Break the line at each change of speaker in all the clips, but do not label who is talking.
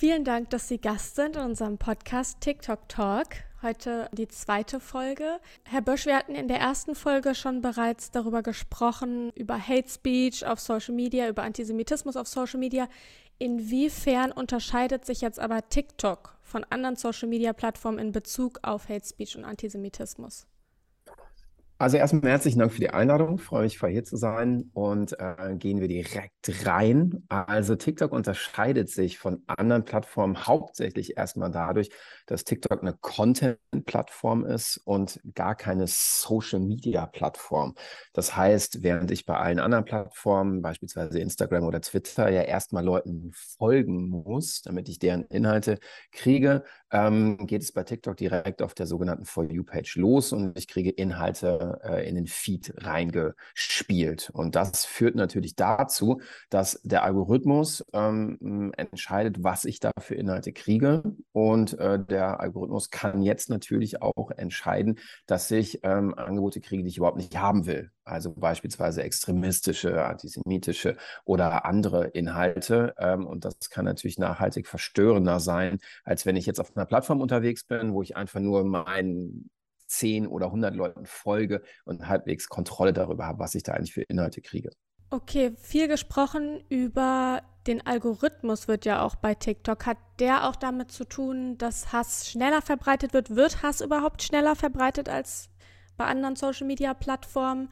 Vielen Dank, dass Sie Gast sind in unserem Podcast TikTok Talk. Heute die zweite Folge. Herr Bösch, wir hatten in der ersten Folge schon bereits darüber gesprochen, über Hate Speech auf Social Media, über Antisemitismus auf Social Media. Inwiefern unterscheidet sich jetzt aber TikTok von anderen Social Media Plattformen in Bezug auf Hate Speech und Antisemitismus?
Also erstmal herzlichen Dank für die Einladung. Ich freue mich, hier zu sein und äh, gehen wir direkt rein. Also TikTok unterscheidet sich von anderen Plattformen hauptsächlich erstmal dadurch, dass TikTok eine Content-Plattform ist und gar keine Social-Media-Plattform. Das heißt, während ich bei allen anderen Plattformen, beispielsweise Instagram oder Twitter, ja erstmal Leuten folgen muss, damit ich deren Inhalte kriege, ähm, geht es bei TikTok direkt auf der sogenannten For You-Page los und ich kriege Inhalte äh, in den Feed reingespielt. Und das führt natürlich dazu, dass der Algorithmus ähm, entscheidet, was ich da für Inhalte kriege. Und äh, der Algorithmus kann jetzt natürlich auch entscheiden, dass ich ähm, Angebote kriege, die ich überhaupt nicht haben will. Also beispielsweise extremistische, antisemitische oder andere Inhalte. Ähm, und das kann natürlich nachhaltig verstörender sein, als wenn ich jetzt auf einer Plattform unterwegs bin, wo ich einfach nur meinen 10 oder 100 Leuten folge und halbwegs Kontrolle darüber habe, was ich da eigentlich für Inhalte kriege.
Okay, viel gesprochen über den Algorithmus wird ja auch bei TikTok. Hat der auch damit zu tun, dass Hass schneller verbreitet wird? Wird Hass überhaupt schneller verbreitet als bei anderen Social-Media-Plattformen?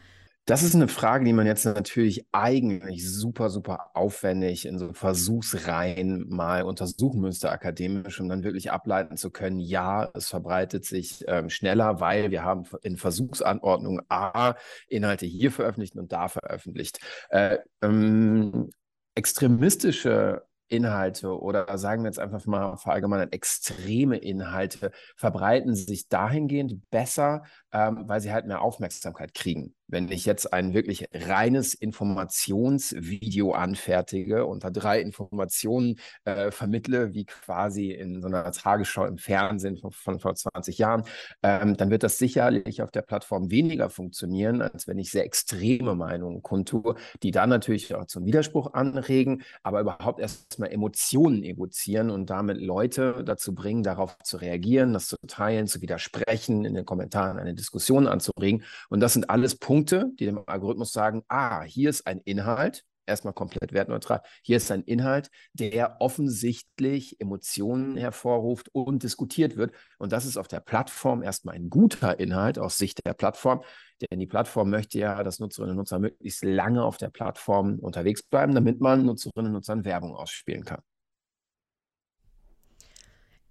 Das ist eine Frage, die man jetzt natürlich eigentlich super, super aufwendig in so Versuchsreihen mal untersuchen müsste, akademisch, um dann wirklich ableiten zu können, ja, es verbreitet sich ähm, schneller, weil wir haben in Versuchsanordnung A Inhalte hier veröffentlicht und da veröffentlicht. Äh, ähm, extremistische Inhalte oder sagen wir jetzt einfach mal verallgemeinert extreme Inhalte verbreiten sich dahingehend besser, ähm, weil sie halt mehr Aufmerksamkeit kriegen. Wenn ich jetzt ein wirklich reines Informationsvideo anfertige und da drei Informationen äh, vermittle, wie quasi in so einer Tagesschau im Fernsehen von, von vor 20 Jahren, ähm, dann wird das sicherlich auf der Plattform weniger funktionieren, als wenn ich sehr extreme Meinungen kundtue, die dann natürlich auch zum Widerspruch anregen, aber überhaupt erstmal Emotionen evozieren und damit Leute dazu bringen, darauf zu reagieren, das zu teilen, zu widersprechen, in den Kommentaren eine Diskussion anzuregen. Und das sind alles Punkte, die dem Algorithmus sagen, ah, hier ist ein Inhalt, erstmal komplett wertneutral, hier ist ein Inhalt, der offensichtlich Emotionen hervorruft und diskutiert wird. Und das ist auf der Plattform erstmal ein guter Inhalt aus Sicht der Plattform, denn die Plattform möchte ja, dass Nutzerinnen und Nutzer möglichst lange auf der Plattform unterwegs bleiben, damit man Nutzerinnen und Nutzern Werbung ausspielen kann.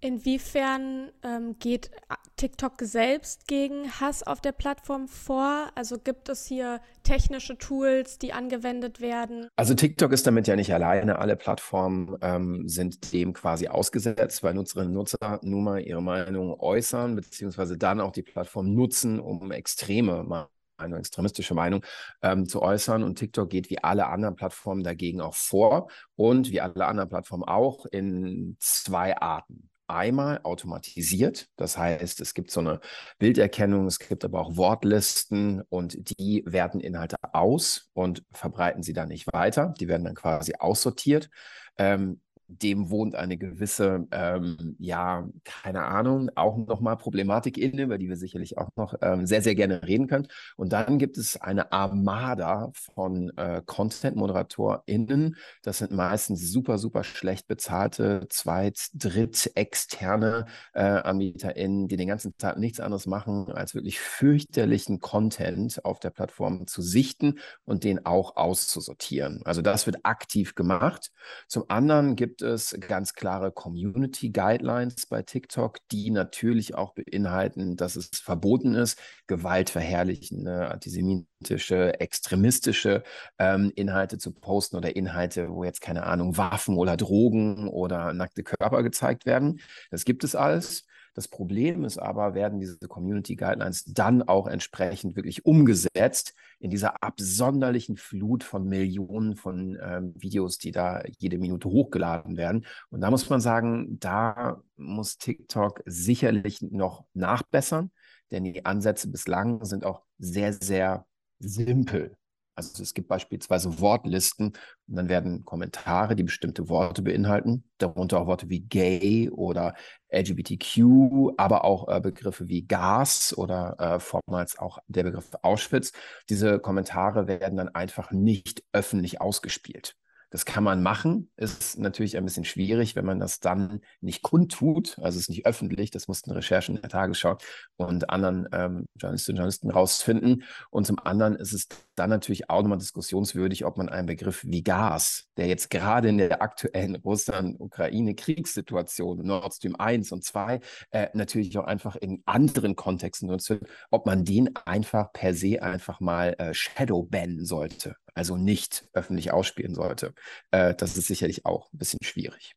Inwiefern ähm, geht TikTok selbst gegen Hass auf der Plattform vor? Also gibt es hier technische Tools, die angewendet werden?
Also TikTok ist damit ja nicht alleine. Alle Plattformen ähm, sind dem quasi ausgesetzt, weil Nutzerinnen und Nutzer nun mal ihre Meinung äußern, beziehungsweise dann auch die Plattform nutzen, um extreme eine extremistische Meinung ähm, zu äußern. Und TikTok geht wie alle anderen Plattformen dagegen auch vor und wie alle anderen Plattformen auch in zwei Arten einmal automatisiert. Das heißt, es gibt so eine Bilderkennung, es gibt aber auch Wortlisten und die werten Inhalte aus und verbreiten sie dann nicht weiter. Die werden dann quasi aussortiert. Ähm, dem wohnt eine gewisse, ähm, ja, keine Ahnung, auch nochmal Problematik inne, über die wir sicherlich auch noch ähm, sehr, sehr gerne reden können. Und dann gibt es eine Armada von äh, Content-ModeratorInnen. Das sind meistens super, super schlecht bezahlte Zweit-, Dritt-, externe äh, AnbieterInnen, die den ganzen Tag nichts anderes machen, als wirklich fürchterlichen Content auf der Plattform zu sichten und den auch auszusortieren. Also das wird aktiv gemacht. Zum anderen gibt gibt es ganz klare Community Guidelines bei TikTok, die natürlich auch beinhalten, dass es verboten ist, gewaltverherrlichende, antisemitische, extremistische ähm, Inhalte zu posten oder Inhalte, wo jetzt keine Ahnung, Waffen oder Drogen oder nackte Körper gezeigt werden. Das gibt es alles. Das Problem ist aber, werden diese Community Guidelines dann auch entsprechend wirklich umgesetzt in dieser absonderlichen Flut von Millionen von ähm, Videos, die da jede Minute hochgeladen werden. Und da muss man sagen, da muss TikTok sicherlich noch nachbessern, denn die Ansätze bislang sind auch sehr, sehr simpel. Also es gibt beispielsweise Wortlisten und dann werden Kommentare, die bestimmte Worte beinhalten, darunter auch Worte wie gay oder LGBTQ, aber auch äh, Begriffe wie Gas oder äh, vormals auch der Begriff Auschwitz. Diese Kommentare werden dann einfach nicht öffentlich ausgespielt. Das kann man machen, ist natürlich ein bisschen schwierig, wenn man das dann nicht kundtut, also es ist nicht öffentlich, das mussten Recherchen der Tagesschau und anderen ähm, Journalistinnen und Journalisten rausfinden. Und zum anderen ist es dann natürlich auch nochmal diskussionswürdig, ob man einen Begriff wie Gas, der jetzt gerade in der aktuellen Russland-Ukraine-Kriegssituation, Nord Stream 1 und 2, äh, natürlich auch einfach in anderen Kontexten nutzt, ob man den einfach per se einfach mal äh, shadow bannen sollte also nicht öffentlich ausspielen sollte. Äh, das ist sicherlich auch ein bisschen schwierig.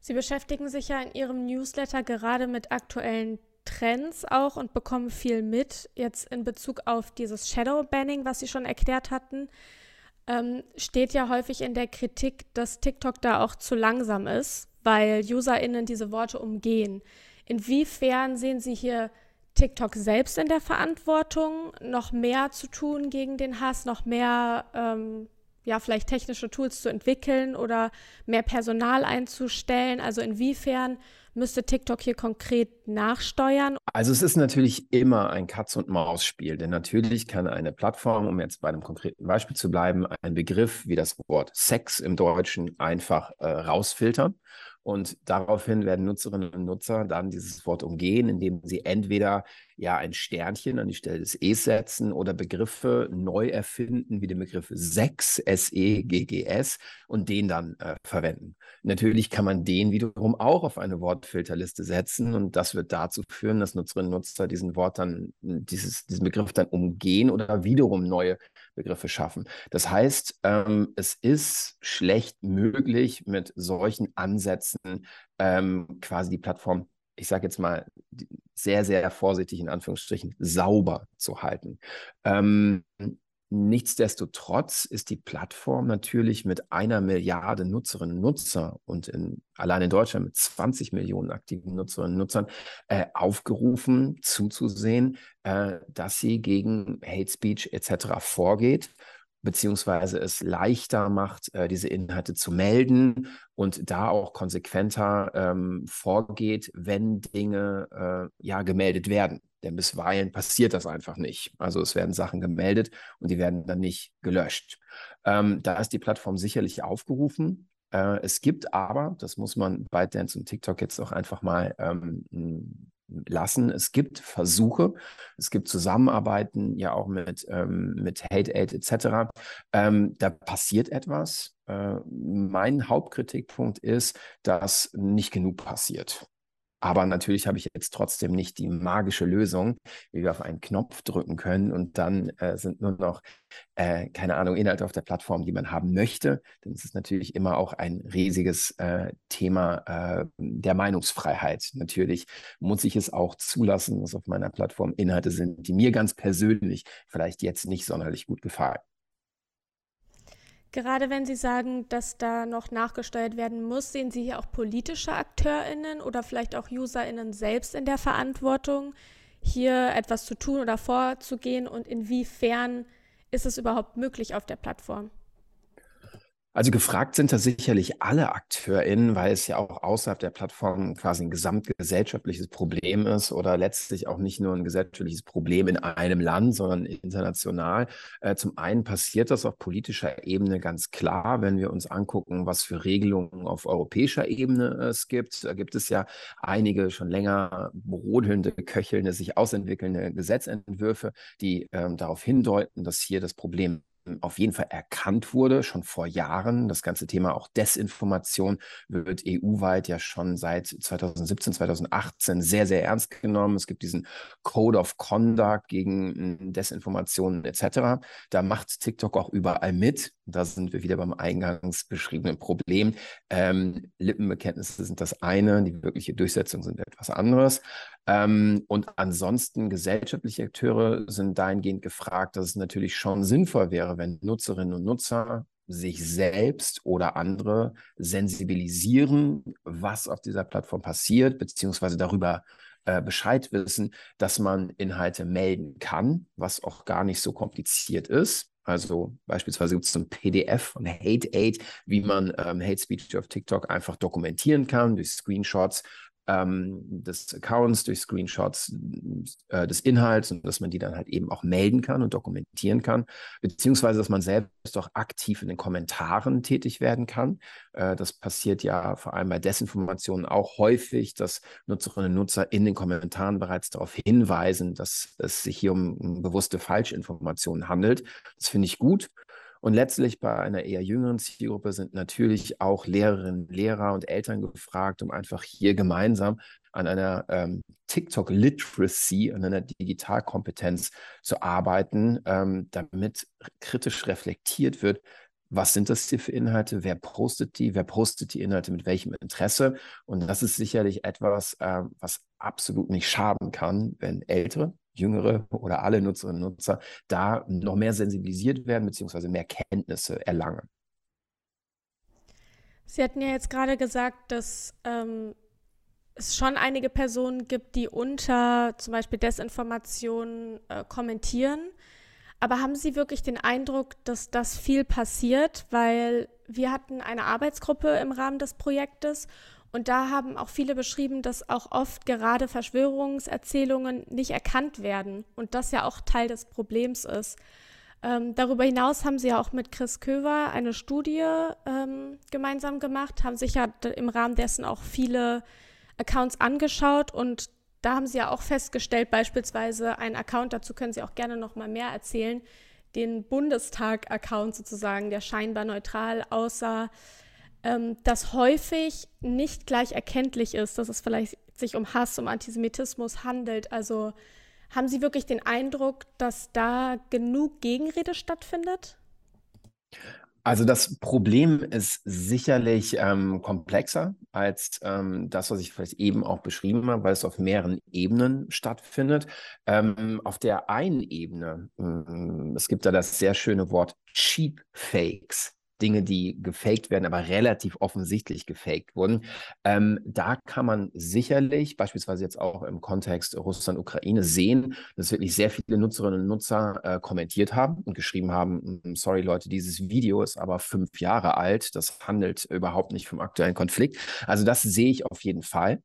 Sie beschäftigen sich ja in Ihrem Newsletter gerade mit aktuellen Trends auch und bekommen viel mit. Jetzt in Bezug auf dieses Shadow Banning, was Sie schon erklärt hatten, ähm, steht ja häufig in der Kritik, dass TikTok da auch zu langsam ist, weil UserInnen diese Worte umgehen. Inwiefern sehen Sie hier TikTok selbst in der Verantwortung, noch mehr zu tun gegen den Hass, noch mehr, ähm, ja, vielleicht technische Tools zu entwickeln oder mehr Personal einzustellen? Also inwiefern müsste TikTok hier konkret nachsteuern?
Also es ist natürlich immer ein Katz-und-Maus-Spiel, denn natürlich kann eine Plattform, um jetzt bei einem konkreten Beispiel zu bleiben, einen Begriff wie das Wort Sex im Deutschen einfach äh, rausfiltern und daraufhin werden Nutzerinnen und Nutzer dann dieses Wort umgehen, indem sie entweder ja ein Sternchen an die Stelle des E setzen oder Begriffe neu erfinden, wie den Begriff Sex, S-E-G-G-S, und den dann äh, verwenden. Natürlich kann man den wiederum auch auf eine Wortfilterliste setzen und das wird dazu führen, dass Nutzerinnen und Nutzer diesen Wort dann, dieses, diesen Begriff dann umgehen oder wiederum neue Begriffe schaffen. Das heißt, ähm, es ist schlecht möglich, mit solchen Ansätzen ähm, quasi die Plattform, ich sage jetzt mal sehr, sehr vorsichtig in Anführungsstrichen, sauber zu halten. Ähm, Nichtsdestotrotz ist die Plattform natürlich mit einer Milliarde Nutzerinnen und Nutzer und in, allein in Deutschland mit 20 Millionen aktiven Nutzerinnen und Nutzern äh, aufgerufen, zuzusehen, äh, dass sie gegen Hate Speech etc. vorgeht beziehungsweise es leichter macht, äh, diese Inhalte zu melden und da auch konsequenter ähm, vorgeht, wenn Dinge äh, ja gemeldet werden. Denn bisweilen passiert das einfach nicht. Also es werden Sachen gemeldet und die werden dann nicht gelöscht. Ähm, da ist die Plattform sicherlich aufgerufen. Äh, es gibt aber, das muss man bei Dance und TikTok jetzt auch einfach mal ähm, lassen. Es gibt Versuche, es gibt Zusammenarbeiten ja auch mit, ähm, mit Hate Aid etc. Ähm, da passiert etwas. Äh, mein Hauptkritikpunkt ist, dass nicht genug passiert. Aber natürlich habe ich jetzt trotzdem nicht die magische Lösung, wie wir auf einen Knopf drücken können und dann äh, sind nur noch, äh, keine Ahnung, Inhalte auf der Plattform, die man haben möchte. Denn es ist natürlich immer auch ein riesiges äh, Thema äh, der Meinungsfreiheit. Natürlich muss ich es auch zulassen, dass auf meiner Plattform Inhalte sind, die mir ganz persönlich vielleicht jetzt nicht sonderlich gut gefallen.
Gerade wenn Sie sagen, dass da noch nachgesteuert werden muss, sehen Sie hier auch politische AkteurInnen oder vielleicht auch UserInnen selbst in der Verantwortung, hier etwas zu tun oder vorzugehen und inwiefern ist es überhaupt möglich auf der Plattform?
Also gefragt sind da sicherlich alle AkteurInnen, weil es ja auch außerhalb der Plattform quasi ein gesamtgesellschaftliches Problem ist oder letztlich auch nicht nur ein gesellschaftliches Problem in einem Land, sondern international. Äh, zum einen passiert das auf politischer Ebene ganz klar, wenn wir uns angucken, was für Regelungen auf europäischer Ebene es gibt. Da gibt es ja einige schon länger brodelnde, köchelnde, sich ausentwickelnde Gesetzentwürfe, die ähm, darauf hindeuten, dass hier das Problem auf jeden Fall erkannt wurde, schon vor Jahren. Das ganze Thema auch Desinformation wird EU-weit ja schon seit 2017, 2018 sehr, sehr ernst genommen. Es gibt diesen Code of Conduct gegen Desinformation etc. Da macht TikTok auch überall mit. Da sind wir wieder beim eingangs beschriebenen Problem. Ähm, Lippenbekenntnisse sind das eine, die wirkliche Durchsetzung sind etwas anderes. Ähm, und ansonsten gesellschaftliche Akteure sind dahingehend gefragt, dass es natürlich schon sinnvoll wäre, wenn Nutzerinnen und Nutzer sich selbst oder andere sensibilisieren, was auf dieser Plattform passiert, beziehungsweise darüber äh, Bescheid wissen, dass man Inhalte melden kann, was auch gar nicht so kompliziert ist. Also beispielsweise gibt es ein PDF von Hate Aid, wie man ähm, Hate Speech auf TikTok einfach dokumentieren kann durch Screenshots ähm, des Accounts, durch Screenshots äh, des Inhalts und dass man die dann halt eben auch melden kann und dokumentieren kann, beziehungsweise dass man selbst auch aktiv in den Kommentaren tätig werden kann. Äh, das passiert ja vor allem bei Desinformationen auch häufig, dass Nutzerinnen und Nutzer in den Kommentaren bereits darauf hinweisen, dass es sich hier um bewusste Falschinformationen handelt. Das finde ich gut. Und letztlich bei einer eher jüngeren Zielgruppe sind natürlich auch Lehrerinnen, Lehrer und Eltern gefragt, um einfach hier gemeinsam an einer ähm, TikTok-Literacy, an einer Digitalkompetenz zu arbeiten, ähm, damit kritisch reflektiert wird, was sind das hier für Inhalte, wer postet die, wer postet die Inhalte mit welchem Interesse. Und das ist sicherlich etwas, äh, was absolut nicht schaden kann, wenn Ältere, Jüngere oder alle Nutzerinnen und Nutzer da noch mehr sensibilisiert werden bzw. mehr Kenntnisse erlangen.
Sie hatten ja jetzt gerade gesagt, dass ähm, es schon einige Personen gibt, die unter zum Beispiel Desinformationen äh, kommentieren. Aber haben Sie wirklich den Eindruck, dass das viel passiert? Weil wir hatten eine Arbeitsgruppe im Rahmen des Projektes und da haben auch viele beschrieben, dass auch oft gerade Verschwörungserzählungen nicht erkannt werden und das ja auch Teil des Problems ist. Ähm, darüber hinaus haben sie ja auch mit Chris Köver eine Studie ähm, gemeinsam gemacht, haben sich ja im Rahmen dessen auch viele Accounts angeschaut und da haben sie ja auch festgestellt, beispielsweise ein Account, dazu können Sie auch gerne noch mal mehr erzählen, den Bundestag-Account sozusagen, der scheinbar neutral aussah, ähm, dass häufig nicht gleich erkenntlich ist, dass es vielleicht sich um Hass, um Antisemitismus handelt. Also haben Sie wirklich den Eindruck, dass da genug Gegenrede stattfindet?
Also das Problem ist sicherlich ähm, komplexer als ähm, das, was ich vielleicht eben auch beschrieben habe, weil es auf mehreren Ebenen stattfindet. Ähm, auf der einen Ebene, mm, es gibt da das sehr schöne Wort Cheap Fakes. Dinge, die gefaked werden, aber relativ offensichtlich gefaked wurden. Ähm, da kann man sicherlich, beispielsweise jetzt auch im Kontext Russland-Ukraine, sehen, dass wirklich sehr viele Nutzerinnen und Nutzer äh, kommentiert haben und geschrieben haben, hm, sorry Leute, dieses Video ist aber fünf Jahre alt, das handelt überhaupt nicht vom aktuellen Konflikt. Also das sehe ich auf jeden Fall.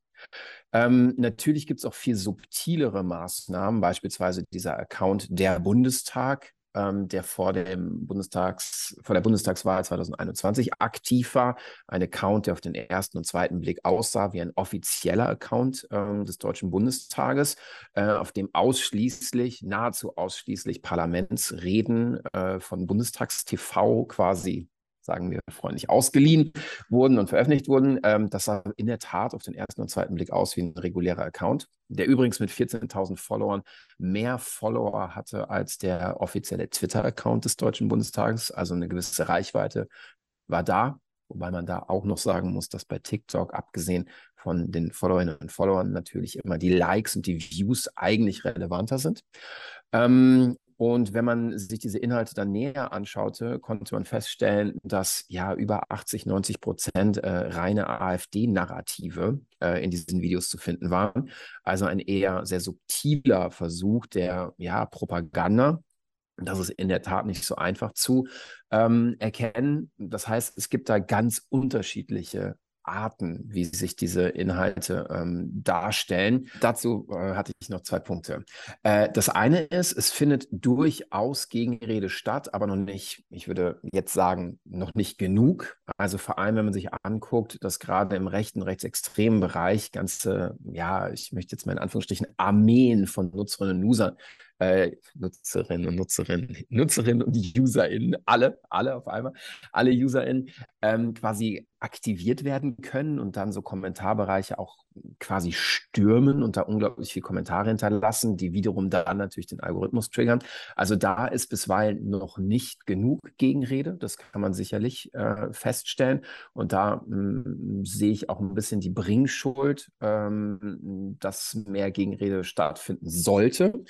Ähm, natürlich gibt es auch viel subtilere Maßnahmen, beispielsweise dieser Account der Bundestag, ähm, der vor, dem Bundestags, vor der Bundestagswahl 2021 aktiv war. Ein Account, der auf den ersten und zweiten Blick aussah wie ein offizieller Account ähm, des Deutschen Bundestages, äh, auf dem ausschließlich, nahezu ausschließlich Parlamentsreden äh, von Bundestagstv quasi sagen wir freundlich, ausgeliehen wurden und veröffentlicht wurden. Ähm, das sah in der Tat auf den ersten und zweiten Blick aus wie ein regulärer Account, der übrigens mit 14.000 Followern mehr Follower hatte als der offizielle Twitter-Account des Deutschen Bundestages. Also eine gewisse Reichweite war da. Wobei man da auch noch sagen muss, dass bei TikTok, abgesehen von den Followerinnen und Followern, natürlich immer die Likes und die Views eigentlich relevanter sind. Ähm, und wenn man sich diese Inhalte dann näher anschaute, konnte man feststellen, dass ja über 80, 90 Prozent äh, reine AfD-Narrative äh, in diesen Videos zu finden waren. Also ein eher sehr subtiler Versuch der ja, Propaganda. Das ist in der Tat nicht so einfach zu ähm, erkennen. Das heißt, es gibt da ganz unterschiedliche Arten, wie sich diese Inhalte ähm, darstellen. Dazu äh, hatte ich noch zwei Punkte. Äh, das eine ist, es findet durchaus Gegenrede statt, aber noch nicht, ich würde jetzt sagen, noch nicht genug. Also vor allem, wenn man sich anguckt, dass gerade im rechten, rechtsextremen Bereich ganze, ja, ich möchte jetzt mal in Anführungsstrichen Armeen von Nutzerinnen und Usern äh, Nutzerinnen und Nutzerinnen, Nutzerinnen und UserInnen, alle, alle auf einmal, alle UserInnen ähm, quasi aktiviert werden können und dann so Kommentarbereiche auch quasi stürmen und da unglaublich viele Kommentare hinterlassen, die wiederum dann natürlich den Algorithmus triggern. Also da ist bisweilen noch nicht genug Gegenrede, das kann man sicherlich äh, feststellen. Und da mh, hm, sehe ich auch ein bisschen die Bringschuld, ähm, dass mehr Gegenrede stattfinden sollte.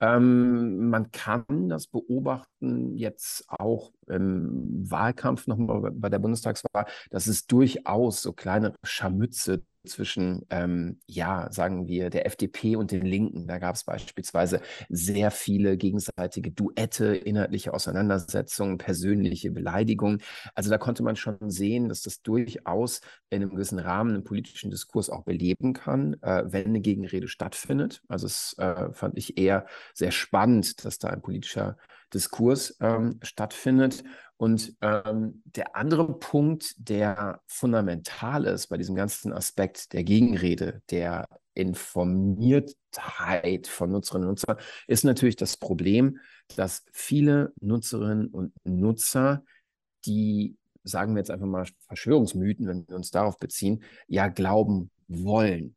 Ähm, man kann das beobachten jetzt auch im Wahlkampf nochmal bei der Bundestagswahl, dass es durchaus so kleine Scharmütze zwischen, ähm, ja, sagen wir, der FDP und den Linken. Da gab es beispielsweise sehr viele gegenseitige Duette, inhaltliche Auseinandersetzungen, persönliche Beleidigungen. Also da konnte man schon sehen, dass das durchaus in einem gewissen Rahmen einen politischen Diskurs auch beleben kann, äh, wenn eine Gegenrede stattfindet. Also es äh, fand ich eher sehr spannend, dass da ein politischer Diskurs ähm, stattfindet. Und ähm, der andere Punkt, der fundamental ist bei diesem ganzen Aspekt der Gegenrede, der Informiertheit von Nutzerinnen und Nutzern, ist natürlich das Problem, dass viele Nutzerinnen und Nutzer, die, sagen wir jetzt einfach mal Verschwörungsmythen, wenn wir uns darauf beziehen, ja glauben wollen.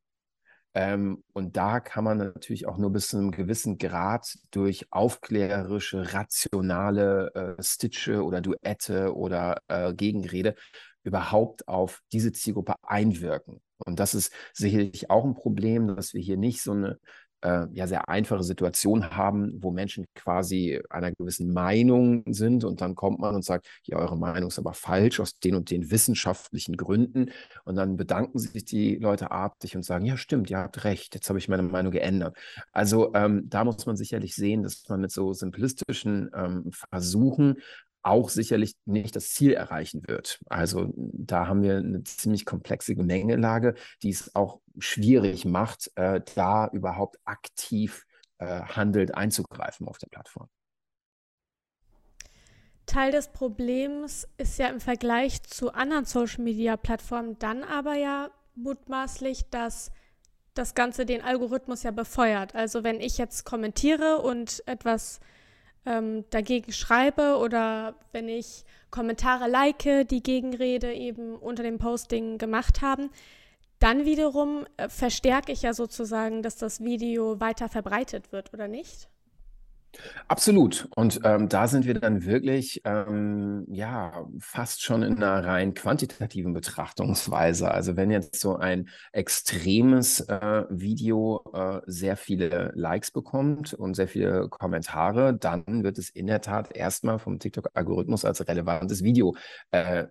Ähm, und da kann man natürlich auch nur bis zu einem gewissen Grad durch aufklärerische, rationale äh, Stitche oder Duette oder äh, Gegenrede überhaupt auf diese Zielgruppe einwirken. Und das ist sicherlich auch ein Problem, dass wir hier nicht so eine äh, ja sehr einfache Situation haben, wo Menschen quasi einer gewissen Meinung sind und dann kommt man und sagt, ja, eure Meinung ist aber falsch aus den und den wissenschaftlichen Gründen und dann bedanken sich die Leute artig und sagen, ja, stimmt, ihr habt recht, jetzt habe ich meine Meinung geändert. Also ähm, da muss man sicherlich sehen, dass man mit so simplistischen ähm, Versuchen auch sicherlich nicht das Ziel erreichen wird. Also da haben wir eine ziemlich komplexe Gemengelage, die es auch schwierig macht, äh, da überhaupt aktiv äh, handelt einzugreifen auf der Plattform.
Teil des Problems ist ja im Vergleich zu anderen Social-Media-Plattformen dann aber ja mutmaßlich, dass das Ganze den Algorithmus ja befeuert. Also wenn ich jetzt kommentiere und etwas ähm, dagegen schreibe oder wenn ich Kommentare like, die Gegenrede eben unter dem Posting gemacht haben, dann wiederum äh, verstärke ich ja sozusagen, dass das Video weiter verbreitet wird, oder nicht?
Absolut. Und ähm, da sind wir dann wirklich ähm, ja fast schon in einer rein quantitativen Betrachtungsweise. Also wenn jetzt so ein extremes äh, Video äh, sehr viele Likes bekommt und sehr viele Kommentare, dann wird es in der Tat erstmal vom TikTok-Algorithmus als relevantes Video äh,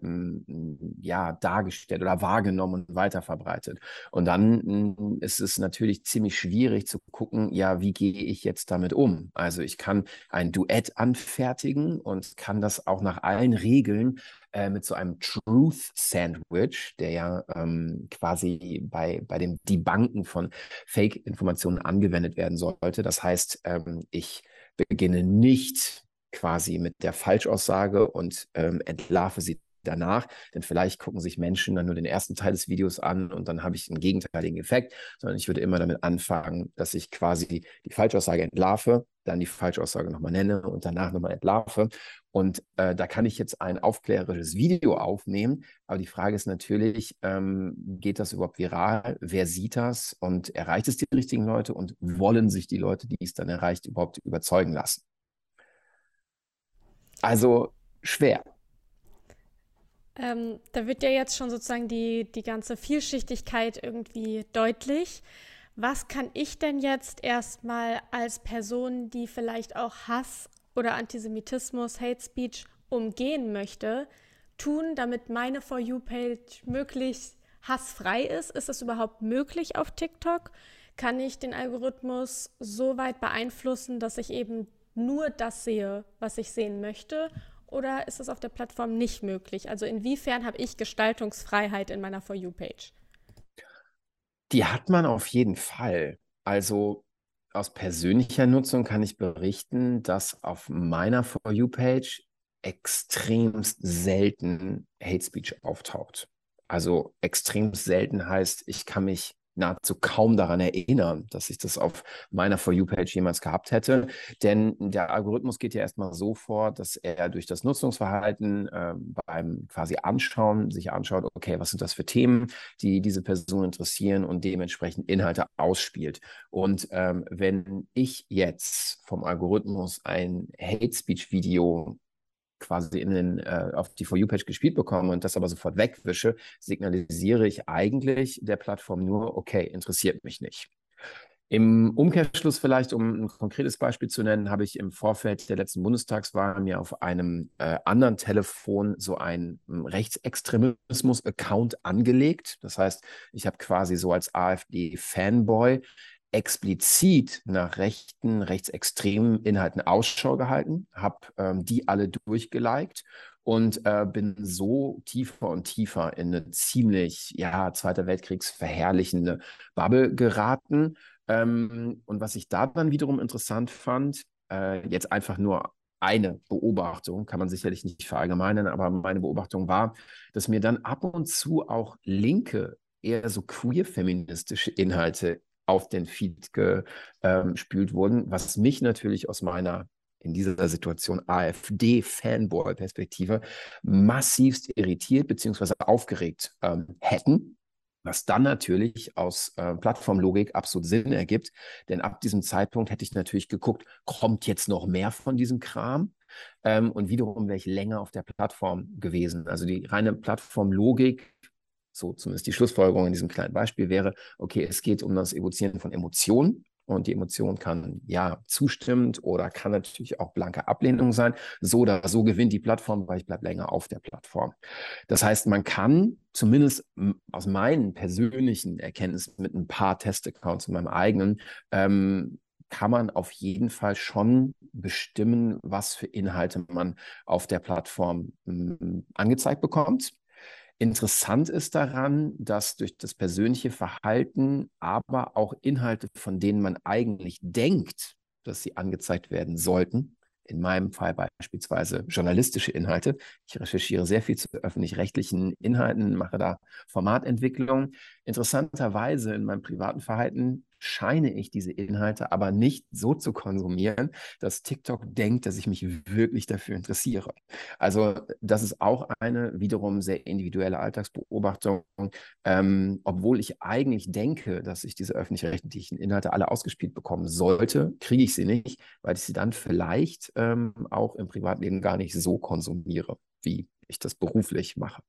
ja dargestellt oder wahrgenommen und weiterverbreitet. Und dann ist es natürlich ziemlich schwierig zu gucken, ja, wie gehe ich jetzt damit um? Also ich ich kann ein Duett anfertigen und kann das auch nach allen Regeln äh, mit so einem Truth Sandwich, der ja ähm, quasi bei, bei dem Debunken von Fake-Informationen angewendet werden sollte. Das heißt, ähm, ich beginne nicht quasi mit der Falschaussage und ähm, entlarve sie danach, denn vielleicht gucken sich Menschen dann nur den ersten Teil des Videos an und dann habe ich einen gegenteiligen Effekt, sondern ich würde immer damit anfangen, dass ich quasi die Falschaussage entlarve, dann die Falschaussage nochmal nenne und danach nochmal entlarve. Und äh, da kann ich jetzt ein aufklärerisches Video aufnehmen, aber die Frage ist natürlich, ähm, geht das überhaupt viral? Wer sieht das und erreicht es die richtigen Leute und wollen sich die Leute, die es dann erreicht, überhaupt überzeugen lassen? Also schwer.
Ähm, da wird ja jetzt schon sozusagen die, die ganze Vielschichtigkeit irgendwie deutlich. Was kann ich denn jetzt erstmal als Person, die vielleicht auch Hass oder Antisemitismus, Hate Speech umgehen möchte, tun, damit meine For You-Page möglichst hassfrei ist? Ist das überhaupt möglich auf TikTok? Kann ich den Algorithmus so weit beeinflussen, dass ich eben nur das sehe, was ich sehen möchte? Oder ist es auf der Plattform nicht möglich? Also inwiefern habe ich Gestaltungsfreiheit in meiner For You-Page?
Die hat man auf jeden Fall. Also aus persönlicher Nutzung kann ich berichten, dass auf meiner For You-Page extremst selten Hate Speech auftaucht. Also extremst selten heißt, ich kann mich nahezu kaum daran erinnern, dass ich das auf meiner For You-Page jemals gehabt hätte. Denn der Algorithmus geht ja erstmal so vor, dass er durch das Nutzungsverhalten äh, beim quasi Anschauen sich anschaut, okay, was sind das für Themen, die diese Person interessieren und dementsprechend Inhalte ausspielt. Und ähm, wenn ich jetzt vom Algorithmus ein Hate Speech-Video quasi in den, äh, auf die For You-Page gespielt bekomme und das aber sofort wegwische, signalisiere ich eigentlich der Plattform nur, okay, interessiert mich nicht. Im Umkehrschluss vielleicht, um ein konkretes Beispiel zu nennen, habe ich im Vorfeld der letzten Bundestagswahl mir auf einem äh, anderen Telefon so einen hm, Rechtsextremismus-Account angelegt. Das heißt, ich habe quasi so als AfD-Fanboy explizit nach rechten, rechtsextremen Inhalten Ausschau gehalten, habe ähm, die alle durchgeliked und äh, bin so tiefer und tiefer in eine ziemlich, ja, Zweiter Weltkriegs verherrlichende Bubble geraten. Ähm, und was ich da dann wiederum interessant fand, äh, jetzt einfach nur eine Beobachtung, kann man sicherlich nicht verallgemeinern, aber meine Beobachtung war, dass mir dann ab und zu auch linke, eher so queer-feministische Inhalte auf den Feed gespült ähm, wurden, was mich natürlich aus meiner in dieser Situation AfD-Fanboy-Perspektive massivst irritiert bzw. aufgeregt ähm, hätten. Was dann natürlich aus äh, Plattformlogik absolut Sinn ergibt. Denn ab diesem Zeitpunkt hätte ich natürlich geguckt, kommt jetzt noch mehr von diesem Kram? Ähm, und wiederum wäre ich länger auf der Plattform gewesen. Also die reine Plattformlogik so zumindest die Schlussfolgerung in diesem kleinen Beispiel wäre, okay, es geht um das Evozieren von Emotionen und die Emotion kann ja zustimmend oder kann natürlich auch blanke Ablehnung sein. So oder so gewinnt die Plattform, weil ich bleibe länger auf der Plattform. Das heißt, man kann zumindest aus meinen persönlichen Erkenntnissen mit ein paar Testaccounts in meinem eigenen, ähm, kann man auf jeden Fall schon bestimmen, was für Inhalte man auf der Plattform mh, angezeigt bekommt. Interessant ist daran, dass durch das persönliche Verhalten, aber auch Inhalte, von denen man eigentlich denkt, dass sie angezeigt werden sollten, in meinem Fall beispielsweise journalistische Inhalte. Ich recherchiere sehr viel zu öffentlich-rechtlichen Inhalten, mache da Formatentwicklung. Interessanterweise in meinem privaten Verhalten scheine ich diese Inhalte aber nicht so zu konsumieren, dass TikTok denkt, dass ich mich wirklich dafür interessiere. Also das ist auch eine wiederum sehr individuelle Alltagsbeobachtung. Ähm, obwohl ich eigentlich denke, dass ich diese öffentlich-rechtlichen Inhalte alle ausgespielt bekommen sollte, kriege ich sie nicht, weil ich sie dann vielleicht ähm, auch im Privatleben gar nicht so konsumiere, wie ich das beruflich mache.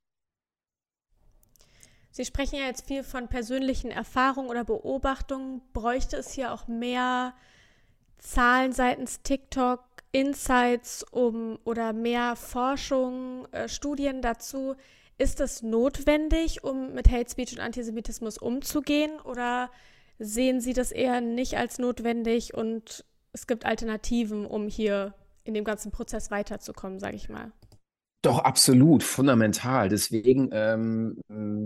Sie sprechen ja jetzt viel von persönlichen Erfahrungen oder Beobachtungen. Bräuchte es hier auch mehr Zahlen seitens TikTok, Insights um oder mehr Forschung, äh, Studien dazu? Ist es notwendig, um mit Hate Speech und Antisemitismus umzugehen? Oder sehen Sie das eher nicht als notwendig und es gibt Alternativen, um hier in dem ganzen Prozess weiterzukommen, sage ich mal?
Doch, absolut, fundamental. Deswegen ähm,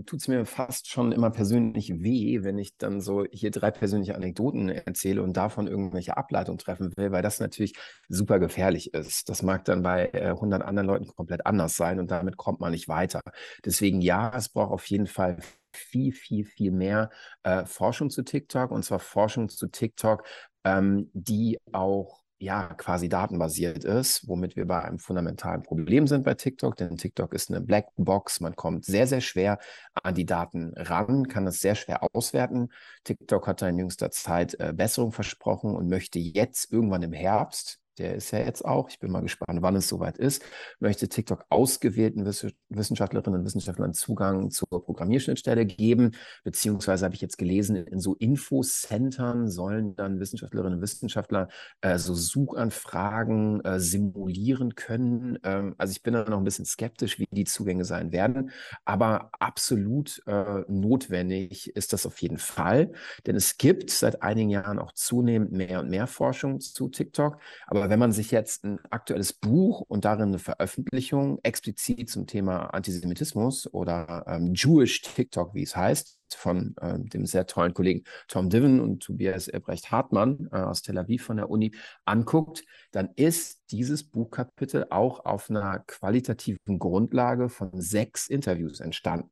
tut es mir fast schon immer persönlich weh, wenn ich dann so hier drei persönliche Anekdoten erzähle und davon irgendwelche Ableitungen treffen will, weil das natürlich super gefährlich ist. Das mag dann bei äh, 100 anderen Leuten komplett anders sein und damit kommt man nicht weiter. Deswegen ja, es braucht auf jeden Fall viel, viel, viel mehr äh, Forschung zu TikTok und zwar Forschung zu TikTok, ähm, die auch ja, quasi datenbasiert ist, womit wir bei einem fundamentalen Problem sind bei TikTok, denn TikTok ist eine Blackbox, man kommt sehr, sehr schwer an die Daten ran, kann das sehr schwer auswerten. TikTok hat da in jüngster Zeit äh, Besserung versprochen und möchte jetzt irgendwann im Herbst der ist ja jetzt auch, ich bin mal gespannt, wann es soweit ist, möchte TikTok ausgewählten Wissenschaftlerinnen und Wissenschaftlern Zugang zur Programmierschnittstelle geben, beziehungsweise habe ich jetzt gelesen, in so Infocentern sollen dann Wissenschaftlerinnen und Wissenschaftler äh, so Suchanfragen äh, simulieren können. Ähm, also ich bin da noch ein bisschen skeptisch, wie die Zugänge sein werden, aber absolut äh, notwendig ist das auf jeden Fall, denn es gibt seit einigen Jahren auch zunehmend mehr und mehr Forschung zu TikTok, aber aber wenn man sich jetzt ein aktuelles Buch und darin eine Veröffentlichung explizit zum Thema Antisemitismus oder ähm, Jewish TikTok, wie es heißt, von äh, dem sehr tollen Kollegen Tom Diven und Tobias Ebrecht Hartmann äh, aus Tel Aviv von der Uni anguckt, dann ist dieses Buchkapitel auch auf einer qualitativen Grundlage von sechs Interviews entstanden.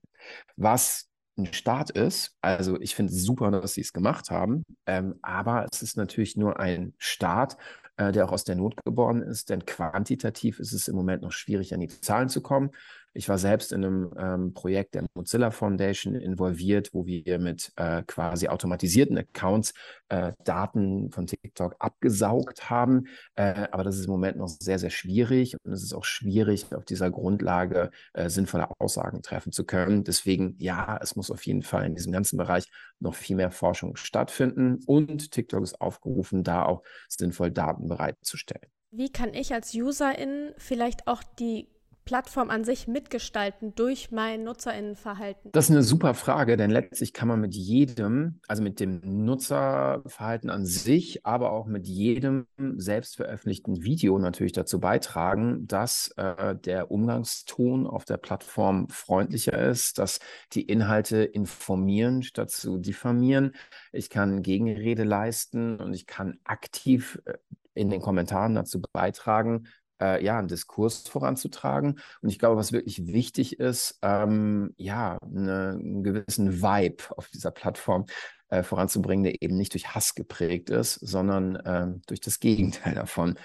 Was ein Start ist. Also ich finde es super, dass sie es gemacht haben, ähm, aber es ist natürlich nur ein Start äh, der auch aus der Not geboren ist, denn quantitativ ist es im Moment noch schwierig, an die Zahlen zu kommen. Ich war selbst in einem ähm, Projekt der Mozilla Foundation involviert, wo wir mit äh, quasi automatisierten Accounts äh, Daten von TikTok abgesaugt haben. Äh, aber das ist im Moment noch sehr, sehr schwierig und es ist auch schwierig, auf dieser Grundlage äh, sinnvolle Aussagen treffen zu können. Deswegen, ja, es muss auf jeden Fall in diesem ganzen Bereich noch viel mehr Forschung stattfinden und TikTok ist aufgerufen, da auch sinnvoll Daten bereitzustellen.
Wie kann ich als Userin vielleicht auch die Plattform an sich mitgestalten durch mein Nutzerinnenverhalten?
Das ist eine super Frage, denn letztlich kann man mit jedem, also mit dem Nutzerverhalten an sich, aber auch mit jedem selbst veröffentlichten Video natürlich dazu beitragen, dass äh, der Umgangston auf der Plattform freundlicher ist, dass die Inhalte informieren statt zu diffamieren. Ich kann Gegenrede leisten und ich kann aktiv äh, in den Kommentaren dazu beitragen, äh, ja, einen Diskurs voranzutragen. Und ich glaube, was wirklich wichtig ist, ähm, ja, eine, einen gewissen Vibe auf dieser Plattform äh, voranzubringen, der eben nicht durch Hass geprägt ist, sondern äh, durch das Gegenteil davon.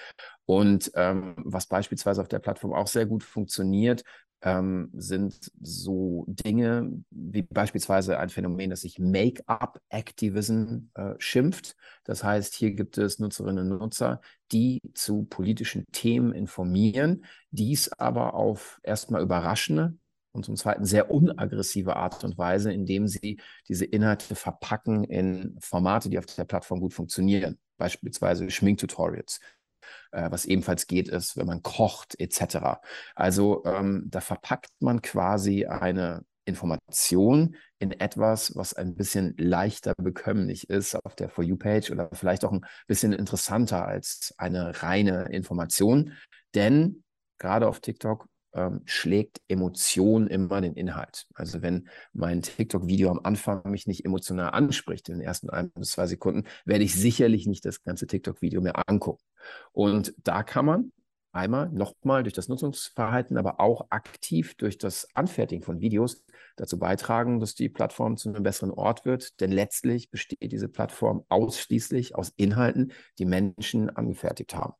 Und ähm, was beispielsweise auf der Plattform auch sehr gut funktioniert, ähm, sind so Dinge wie beispielsweise ein Phänomen, das sich Make-up-Activism äh, schimpft. Das heißt, hier gibt es Nutzerinnen und Nutzer, die zu politischen Themen informieren, dies aber auf erstmal überraschende und zum Zweiten sehr unaggressive Art und Weise, indem sie diese Inhalte verpacken in Formate, die auf der Plattform gut funktionieren. Beispielsweise Schminktutorials äh, was ebenfalls geht, ist, wenn man kocht etc. Also ähm, da verpackt man quasi eine Information in etwas, was ein bisschen leichter bekömmlich ist auf der For You-Page oder vielleicht auch ein bisschen interessanter als eine reine Information. Denn gerade auf TikTok ähm, schlägt Emotion immer den Inhalt. Also wenn mein TikTok-Video am Anfang mich nicht emotional anspricht, in den ersten ein bis zwei Sekunden, werde ich sicherlich nicht das ganze TikTok-Video mehr angucken. Und da kann man einmal nochmal durch das Nutzungsverhalten, aber auch aktiv durch das Anfertigen von Videos dazu beitragen, dass die Plattform zu einem besseren Ort wird. Denn letztlich besteht diese Plattform ausschließlich aus Inhalten, die Menschen angefertigt haben.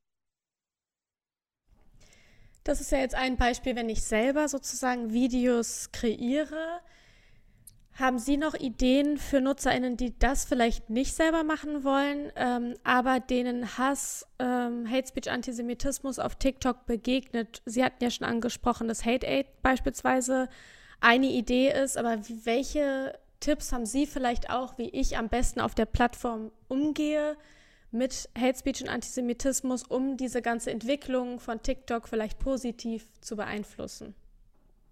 Das ist ja jetzt ein Beispiel, wenn ich selber sozusagen Videos kreiere. Haben Sie noch Ideen für NutzerInnen, die das vielleicht nicht selber machen wollen, ähm, aber denen Hass, ähm, Hate Speech, Antisemitismus auf TikTok begegnet? Sie hatten ja schon angesprochen, dass Hate Aid beispielsweise eine Idee ist, aber welche Tipps haben Sie vielleicht auch, wie ich am besten auf der Plattform umgehe? Mit Hate Speech und Antisemitismus, um diese ganze Entwicklung von TikTok vielleicht positiv zu beeinflussen?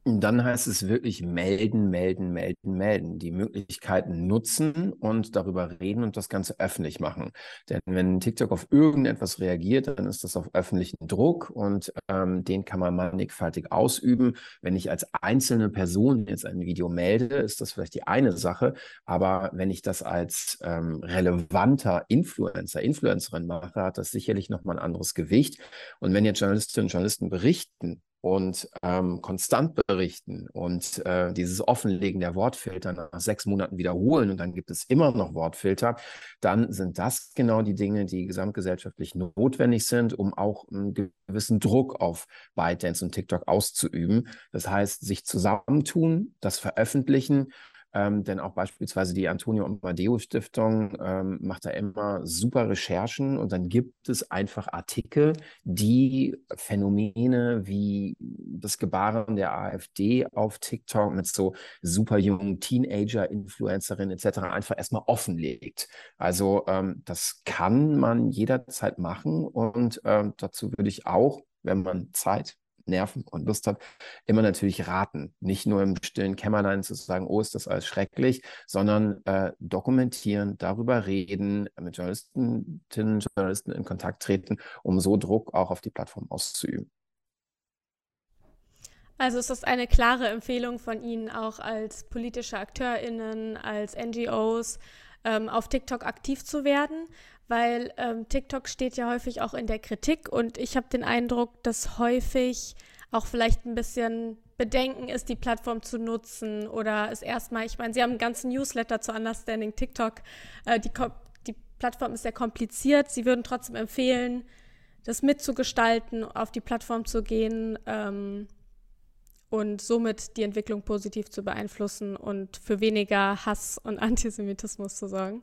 Dann heißt es wirklich melden, melden, melden, melden. Die Möglichkeiten nutzen und darüber reden und das Ganze öffentlich machen. Denn wenn TikTok auf irgendetwas reagiert, dann ist das auf öffentlichen Druck und ähm, den kann man mannigfaltig ausüben. Wenn ich als einzelne Person jetzt ein Video melde, ist das vielleicht die eine Sache. Aber wenn ich das als ähm, relevanter Influencer, Influencerin mache, hat das sicherlich nochmal ein anderes Gewicht. Und wenn jetzt Journalistinnen und Journalisten berichten, und ähm, konstant berichten und äh, dieses Offenlegen der Wortfilter nach sechs Monaten wiederholen und dann gibt es immer noch Wortfilter, dann sind das genau die Dinge, die gesamtgesellschaftlich notwendig sind, um auch einen gewissen Druck auf ByteDance und TikTok auszuüben. Das heißt, sich zusammentun, das veröffentlichen ähm, denn auch beispielsweise die Antonio Amadeo Stiftung ähm, macht da immer super Recherchen und dann gibt es einfach Artikel, die Phänomene wie das Gebaren der AfD auf TikTok mit so super jungen Teenager-Influencerinnen etc. einfach erstmal offenlegt. Also ähm, das kann man jederzeit machen und ähm, dazu würde ich auch, wenn man Zeit Nerven und Lust hat, immer natürlich raten. Nicht nur im stillen Kämmerlein zu sagen, oh, ist das alles schrecklich, sondern äh, dokumentieren, darüber reden, mit Journalistinnen, Journalisten in Kontakt treten, um so Druck auch auf die Plattform auszuüben.
Also ist das eine klare Empfehlung von Ihnen auch als politische AkteurInnen, als NGOs, ähm, auf TikTok aktiv zu werden, weil ähm, TikTok steht ja häufig auch in der Kritik und ich habe den Eindruck, dass häufig auch vielleicht ein bisschen Bedenken ist, die Plattform zu nutzen oder es erstmal, ich meine, Sie haben einen ganzen Newsletter zu Understanding TikTok. Äh, die, die Plattform ist sehr kompliziert. Sie würden trotzdem empfehlen, das mitzugestalten, auf die Plattform zu gehen. Ähm, und somit die Entwicklung positiv zu beeinflussen und für weniger Hass und Antisemitismus zu sorgen?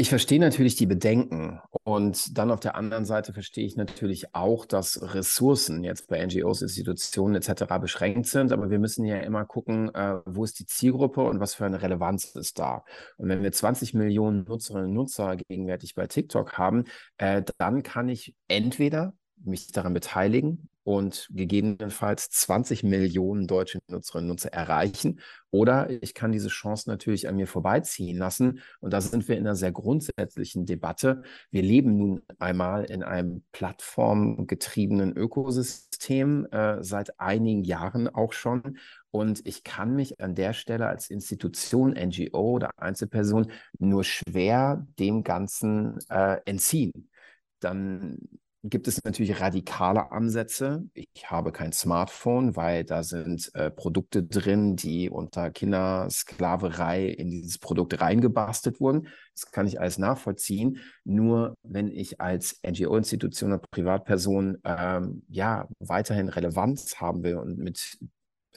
Ich verstehe natürlich die Bedenken und dann auf der anderen Seite verstehe ich natürlich auch, dass Ressourcen jetzt bei NGOs, Institutionen etc. beschränkt sind, aber wir müssen ja immer gucken, äh, wo ist die Zielgruppe und was für eine Relevanz ist da. Und wenn wir 20 Millionen Nutzerinnen und Nutzer gegenwärtig bei TikTok haben, äh, dann kann ich entweder mich daran beteiligen und gegebenenfalls 20 Millionen deutsche Nutzerinnen und Nutzer erreichen. Oder ich kann diese Chance natürlich an mir vorbeiziehen lassen. Und da sind wir in einer sehr grundsätzlichen Debatte. Wir leben nun einmal in einem plattformgetriebenen Ökosystem äh, seit einigen Jahren auch schon. Und ich kann mich an der Stelle als Institution, NGO oder Einzelperson nur schwer dem Ganzen äh, entziehen. Dann gibt es natürlich radikale Ansätze. Ich habe kein Smartphone, weil da sind äh, Produkte drin, die unter Kindersklaverei in dieses Produkt reingebastelt wurden. Das kann ich alles nachvollziehen. Nur wenn ich als NGO-Institution oder Privatperson ähm, ja weiterhin Relevanz haben will und mit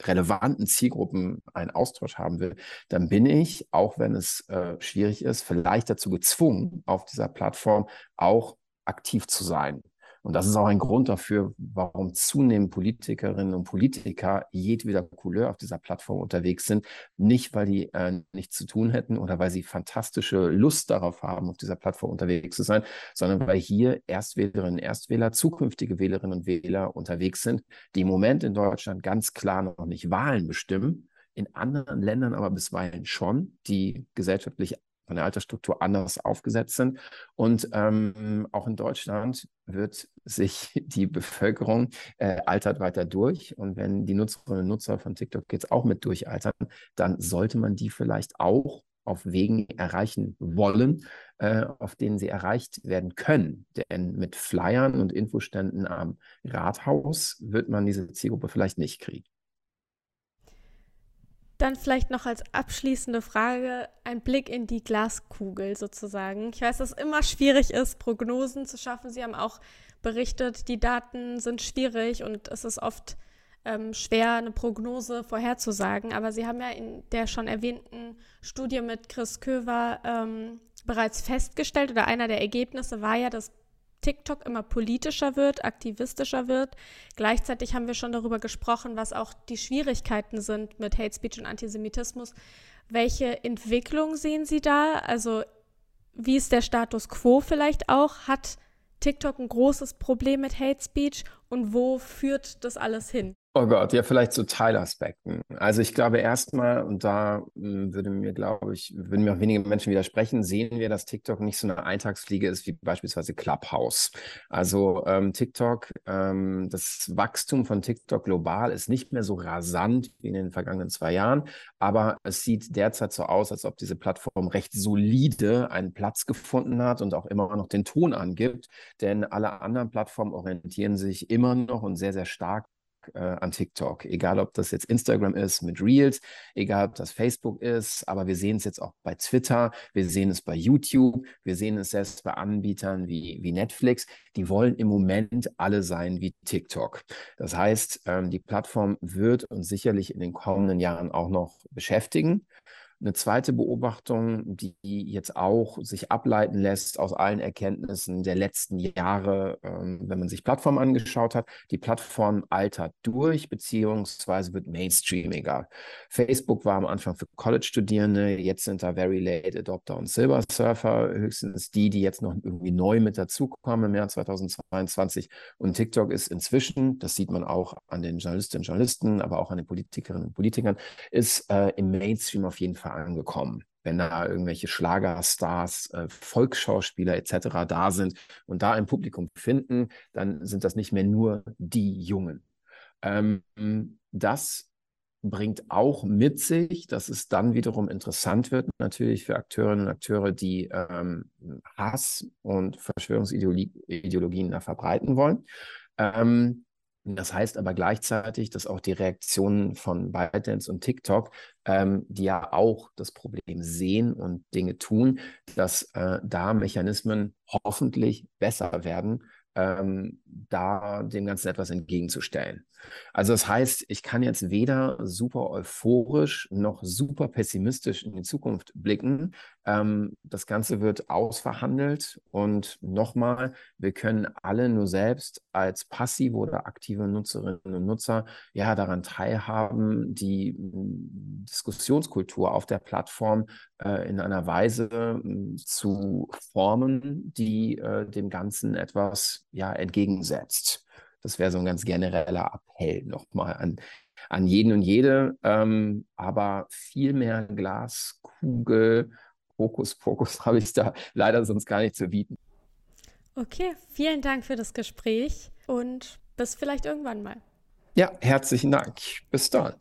relevanten Zielgruppen einen Austausch haben will, dann bin ich, auch wenn es äh, schwierig ist, vielleicht dazu gezwungen, auf dieser Plattform auch aktiv zu sein. Und das ist auch ein Grund dafür, warum zunehmend Politikerinnen und Politiker jedweder Couleur auf dieser Plattform unterwegs sind. Nicht, weil die äh, nichts zu tun hätten oder weil sie fantastische Lust darauf haben, auf dieser Plattform unterwegs zu sein, sondern weil hier Erstwählerinnen und Erstwähler, zukünftige Wählerinnen und Wähler unterwegs sind, die im Moment in Deutschland ganz klar noch nicht Wahlen bestimmen, in anderen Ländern aber bisweilen schon, die gesellschaftlich von der Altersstruktur anders aufgesetzt sind. Und ähm, auch in Deutschland wird sich die Bevölkerung äh, altert weiter durch. Und wenn die Nutzerinnen und Nutzer von TikTok jetzt auch mit durchaltern, dann sollte man die vielleicht auch auf Wegen erreichen wollen, äh, auf denen sie erreicht werden können. Denn mit Flyern und Infoständen am Rathaus wird man diese Zielgruppe vielleicht nicht kriegen.
Dann vielleicht noch als abschließende Frage ein Blick in die Glaskugel sozusagen. Ich weiß, dass es immer schwierig ist, Prognosen zu schaffen. Sie haben auch berichtet, die Daten sind schwierig und es ist oft ähm, schwer, eine Prognose vorherzusagen. Aber Sie haben ja in der schon erwähnten Studie mit Chris Köver ähm, bereits festgestellt oder einer der Ergebnisse war ja, dass TikTok immer politischer wird, aktivistischer wird. Gleichzeitig haben wir schon darüber gesprochen, was auch die Schwierigkeiten sind mit Hate Speech und Antisemitismus. Welche Entwicklung sehen Sie da? Also wie ist der Status quo vielleicht auch? Hat TikTok ein großes Problem mit Hate Speech und wo führt das alles hin?
Oh Gott, ja, vielleicht zu Teilaspekten. Also ich glaube erstmal, und da hm, würde mir, glaube ich, würden mir auch wenige Menschen widersprechen, sehen wir, dass TikTok nicht so eine Eintagsfliege ist wie beispielsweise Clubhouse. Also ähm, TikTok, ähm, das Wachstum von TikTok global ist nicht mehr so rasant wie in den vergangenen zwei Jahren, aber es sieht derzeit so aus, als ob diese Plattform recht solide einen Platz gefunden hat und auch immer noch den Ton angibt, denn alle anderen Plattformen orientieren sich immer noch und sehr, sehr stark äh, an TikTok. Egal, ob das jetzt Instagram ist mit Reels, egal, ob das Facebook ist, aber wir sehen es jetzt auch bei Twitter, wir sehen es bei YouTube, wir sehen es selbst bei Anbietern wie, wie Netflix. Die wollen im Moment alle sein wie TikTok. Das heißt, ähm, die Plattform wird uns sicherlich in den kommenden Jahren auch noch beschäftigen. Eine zweite Beobachtung, die jetzt auch sich ableiten lässt aus allen Erkenntnissen der letzten Jahre, ähm, wenn man sich Plattformen angeschaut hat, die Plattform altert durch, beziehungsweise wird mainstreamiger. Facebook war am Anfang für College-Studierende, jetzt sind da Very Late Adopter und Silver Surfer höchstens die, die jetzt noch irgendwie neu mit dazukommen im Jahr 2022. Und TikTok ist inzwischen, das sieht man auch an den Journalistinnen und Journalisten, aber auch an den Politikerinnen und Politikern, ist äh, im Mainstream auf jeden Fall angekommen. Wenn da irgendwelche Schlagerstars, äh, Volksschauspieler etc. da sind und da ein Publikum finden, dann sind das nicht mehr nur die Jungen. Ähm, das bringt auch mit sich, dass es dann wiederum interessant wird, natürlich für Akteurinnen und Akteure, die ähm, Hass und Verschwörungsideologien verbreiten wollen. Ähm, das heißt aber gleichzeitig, dass auch die Reaktionen von ByteDance und TikTok, ähm, die ja auch das Problem sehen und Dinge tun, dass äh, da Mechanismen hoffentlich besser werden, ähm, da dem Ganzen etwas entgegenzustellen. Also das heißt, ich kann jetzt weder super euphorisch noch super pessimistisch in die Zukunft blicken. Ähm, das Ganze wird ausverhandelt und nochmal, wir können alle nur selbst als passive oder aktive Nutzerinnen und Nutzer ja daran teilhaben, die mm, Diskussionskultur auf der Plattform äh, in einer Weise mm, zu formen, die äh, dem Ganzen etwas ja entgegensetzt. Das wäre so ein ganz genereller Appell nochmal an, an jeden und jede. Ähm, aber viel mehr Glaskugel, Fokus, Fokus habe ich da leider sonst gar nicht zu bieten.
Okay, vielen Dank für das Gespräch und bis vielleicht irgendwann mal.
Ja, herzlichen Dank. Bis dann.